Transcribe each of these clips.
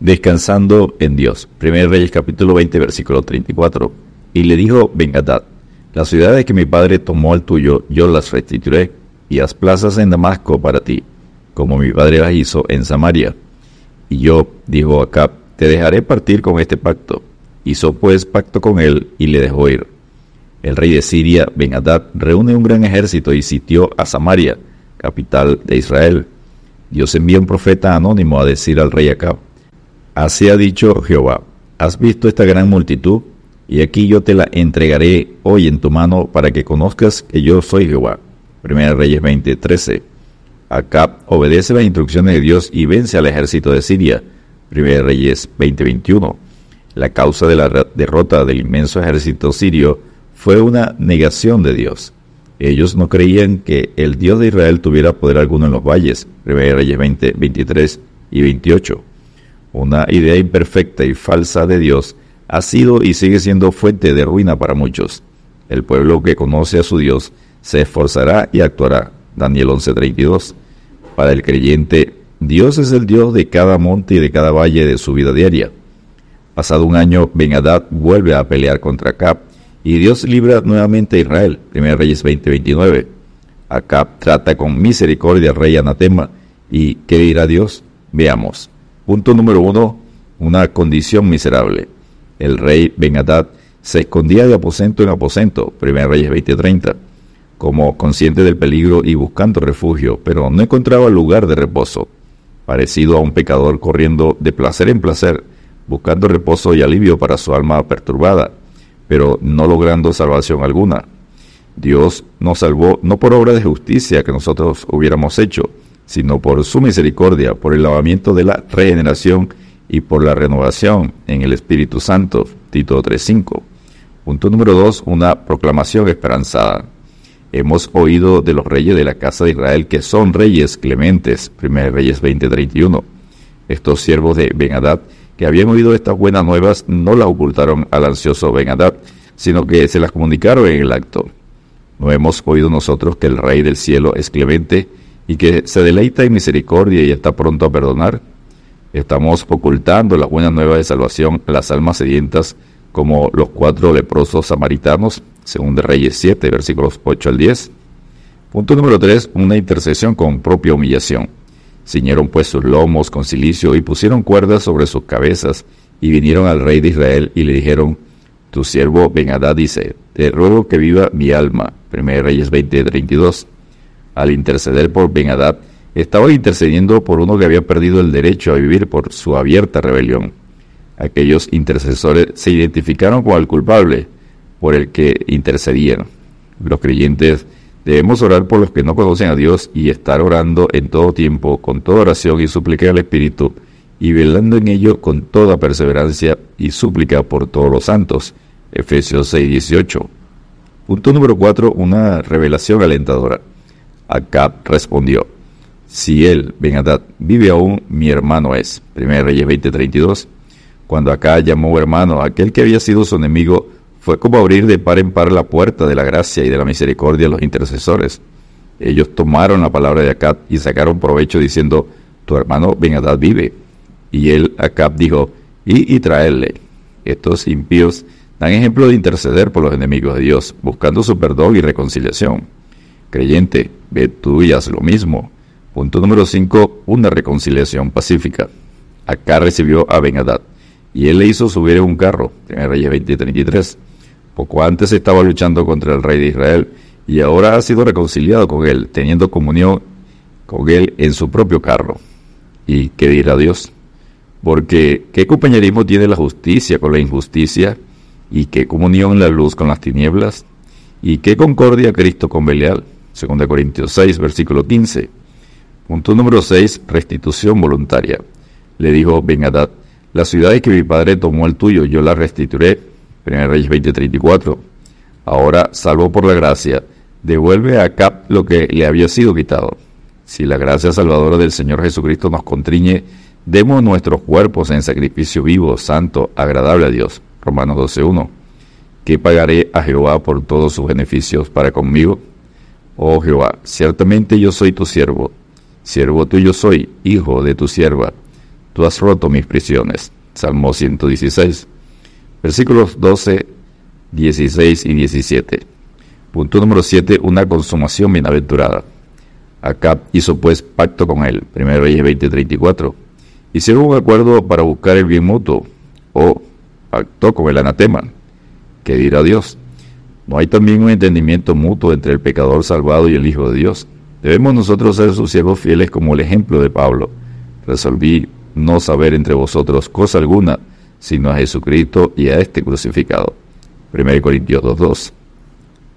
Descansando en Dios. 1 Reyes capítulo 20 versículo 34. Y le dijo Bengadad, las ciudades que mi padre tomó al tuyo, yo las restituiré, y las plazas en Damasco para ti, como mi padre las hizo en Samaria. Y yo, dijo Acab, te dejaré partir con este pacto. Hizo pues pacto con él y le dejó ir. El rey de Siria, Benadad, reúne un gran ejército y sitió a Samaria, capital de Israel. Dios envía un profeta anónimo a decir al rey Acab, Así ha dicho Jehová, ¿has visto esta gran multitud? Y aquí yo te la entregaré hoy en tu mano para que conozcas que yo soy Jehová. Primera Reyes 20:13. Acab obedece las instrucciones de Dios y vence al ejército de Siria. 1 Reyes 20:21. La causa de la derrota del inmenso ejército sirio fue una negación de Dios. Ellos no creían que el Dios de Israel tuviera poder alguno en los valles. 1 Reyes 20, 23 y 28. Una idea imperfecta y falsa de Dios ha sido y sigue siendo fuente de ruina para muchos. El pueblo que conoce a su Dios se esforzará y actuará. Daniel 11:32. Para el creyente, Dios es el Dios de cada monte y de cada valle de su vida diaria. Pasado un año, ben vuelve a pelear contra Acab y Dios libra nuevamente a Israel. 1 Reyes 20:29. Acab trata con misericordia al rey anatema. ¿Y qué dirá Dios? Veamos. Punto número uno, una condición miserable. El rey ben se escondía de aposento en aposento. 1 Reyes 20:30 como consciente del peligro y buscando refugio, pero no encontraba lugar de reposo parecido a un pecador corriendo de placer en placer, buscando reposo y alivio para su alma perturbada, pero no logrando salvación alguna. Dios nos salvó no por obra de justicia que nosotros hubiéramos hecho, sino por su misericordia, por el lavamiento de la regeneración y por la renovación en el Espíritu Santo. Tito 3.5. Punto número 2. Una proclamación esperanzada. Hemos oído de los reyes de la casa de Israel que son reyes clementes, 1 Reyes 20:31. Estos siervos de Ben-Hadad que habían oído estas buenas nuevas no las ocultaron al ansioso Ben-Hadad, sino que se las comunicaron en el acto. ¿No hemos oído nosotros que el rey del cielo es clemente y que se deleita en misericordia y está pronto a perdonar? Estamos ocultando las buenas nuevas de salvación a las almas sedientas como los cuatro leprosos samaritanos según de Reyes 7, versículos 8 al 10. Punto número 3, una intercesión con propia humillación. Ciñeron pues sus lomos con silicio y pusieron cuerdas sobre sus cabezas y vinieron al rey de Israel y le dijeron, tu siervo Ben-Hadad dice, te ruego que viva mi alma. 1 Reyes 20, 32. Al interceder por Ben-Hadad, estaba intercediendo por uno que había perdido el derecho a vivir por su abierta rebelión. Aquellos intercesores se identificaron con el culpable, por el que intercedían. Los creyentes debemos orar por los que no conocen a Dios y estar orando en todo tiempo, con toda oración y súplica al Espíritu, y velando en ello con toda perseverancia y súplica por todos los santos. Efesios 6:18. Punto número 4. Una revelación alentadora. Acab respondió, si él, Benadad, vive aún, mi hermano es. 1 Reyes 20:32. Cuando Acab llamó hermano a aquel que había sido su enemigo, fue como abrir de par en par la puerta de la gracia y de la misericordia a los intercesores. Ellos tomaron la palabra de Acab y sacaron provecho diciendo, tu hermano Ben-Hadad vive. Y él, Acab, dijo, y, y traerle. Estos impíos dan ejemplo de interceder por los enemigos de Dios, buscando su perdón y reconciliación. Creyente, ve tú y haz lo mismo. Punto número 5. Una reconciliación pacífica. Acá recibió a Ben-Hadad, y él le hizo subir en un carro, en Reyes 20:33. Poco antes estaba luchando contra el rey de Israel y ahora ha sido reconciliado con él, teniendo comunión con él en su propio carro. ¿Y qué dirá Dios? Porque ¿qué compañerismo tiene la justicia con la injusticia? ¿Y qué comunión la luz con las tinieblas? ¿Y qué concordia Cristo con Belial? 2 Corintios 6, versículo 15. Punto número 6, restitución voluntaria. Le dijo Ben Hadad, las ciudades que mi padre tomó el tuyo, yo las restituiré 1 Reyes 20:34. Ahora, salvo por la gracia, devuelve a Cap lo que le había sido quitado. Si la gracia salvadora del Señor Jesucristo nos contriñe, demos nuestros cuerpos en sacrificio vivo, santo, agradable a Dios. Romanos 12:1. ¿Qué pagaré a Jehová por todos sus beneficios para conmigo? Oh Jehová, ciertamente yo soy tu siervo, siervo tuyo soy, hijo de tu sierva tú has roto mis prisiones. Salmo 116. Versículos 12, 16 y 17. Punto número 7. Una consumación bienaventurada. Acab hizo pues pacto con él. Primero Reyes 20:34. Hicieron un acuerdo para buscar el bien mutuo. O pactó con el anatema. ¿Qué dirá Dios? ¿No hay también un entendimiento mutuo entre el pecador salvado y el Hijo de Dios? Debemos nosotros ser sus siervos fieles como el ejemplo de Pablo. Resolví no saber entre vosotros cosa alguna, sino a Jesucristo y a este crucificado. 1 Corintios 2.2.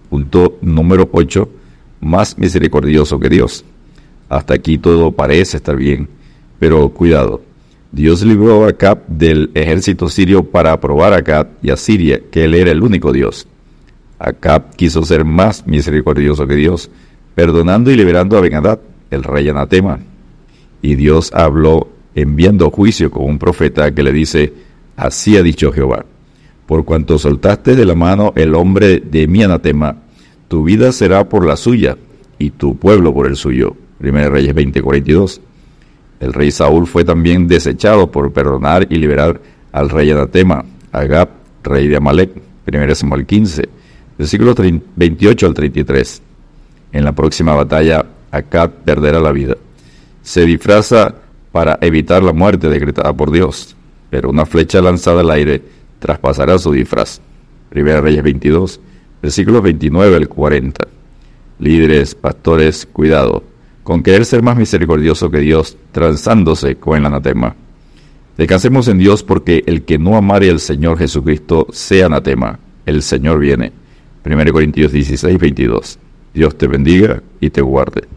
Punto número 8. Más misericordioso que Dios. Hasta aquí todo parece estar bien, pero cuidado. Dios libró a Acab del ejército sirio para probar a Acab y a Siria que él era el único Dios. Acab quiso ser más misericordioso que Dios, perdonando y liberando a Ben el rey anatema. Y Dios habló enviando juicio con un profeta que le dice, así ha dicho Jehová, por cuanto soltaste de la mano el hombre de mi anatema, tu vida será por la suya y tu pueblo por el suyo. 1 Reyes 20:42. El rey Saúl fue también desechado por perdonar y liberar al rey anatema, Agab, rey de Amalek. 1 Samuel 15, versículos 28 al 33. En la próxima batalla, Acab perderá la vida. Se disfraza para evitar la muerte decretada por Dios, pero una flecha lanzada al aire traspasará su disfraz. Primera Reyes 22, versículos 29 al 40. Líderes, pastores, cuidado, con querer ser más misericordioso que Dios, transándose con el anatema. Descansemos en Dios porque el que no amare al Señor Jesucristo sea anatema. El Señor viene. 1 Corintios 16, 22. Dios te bendiga y te guarde.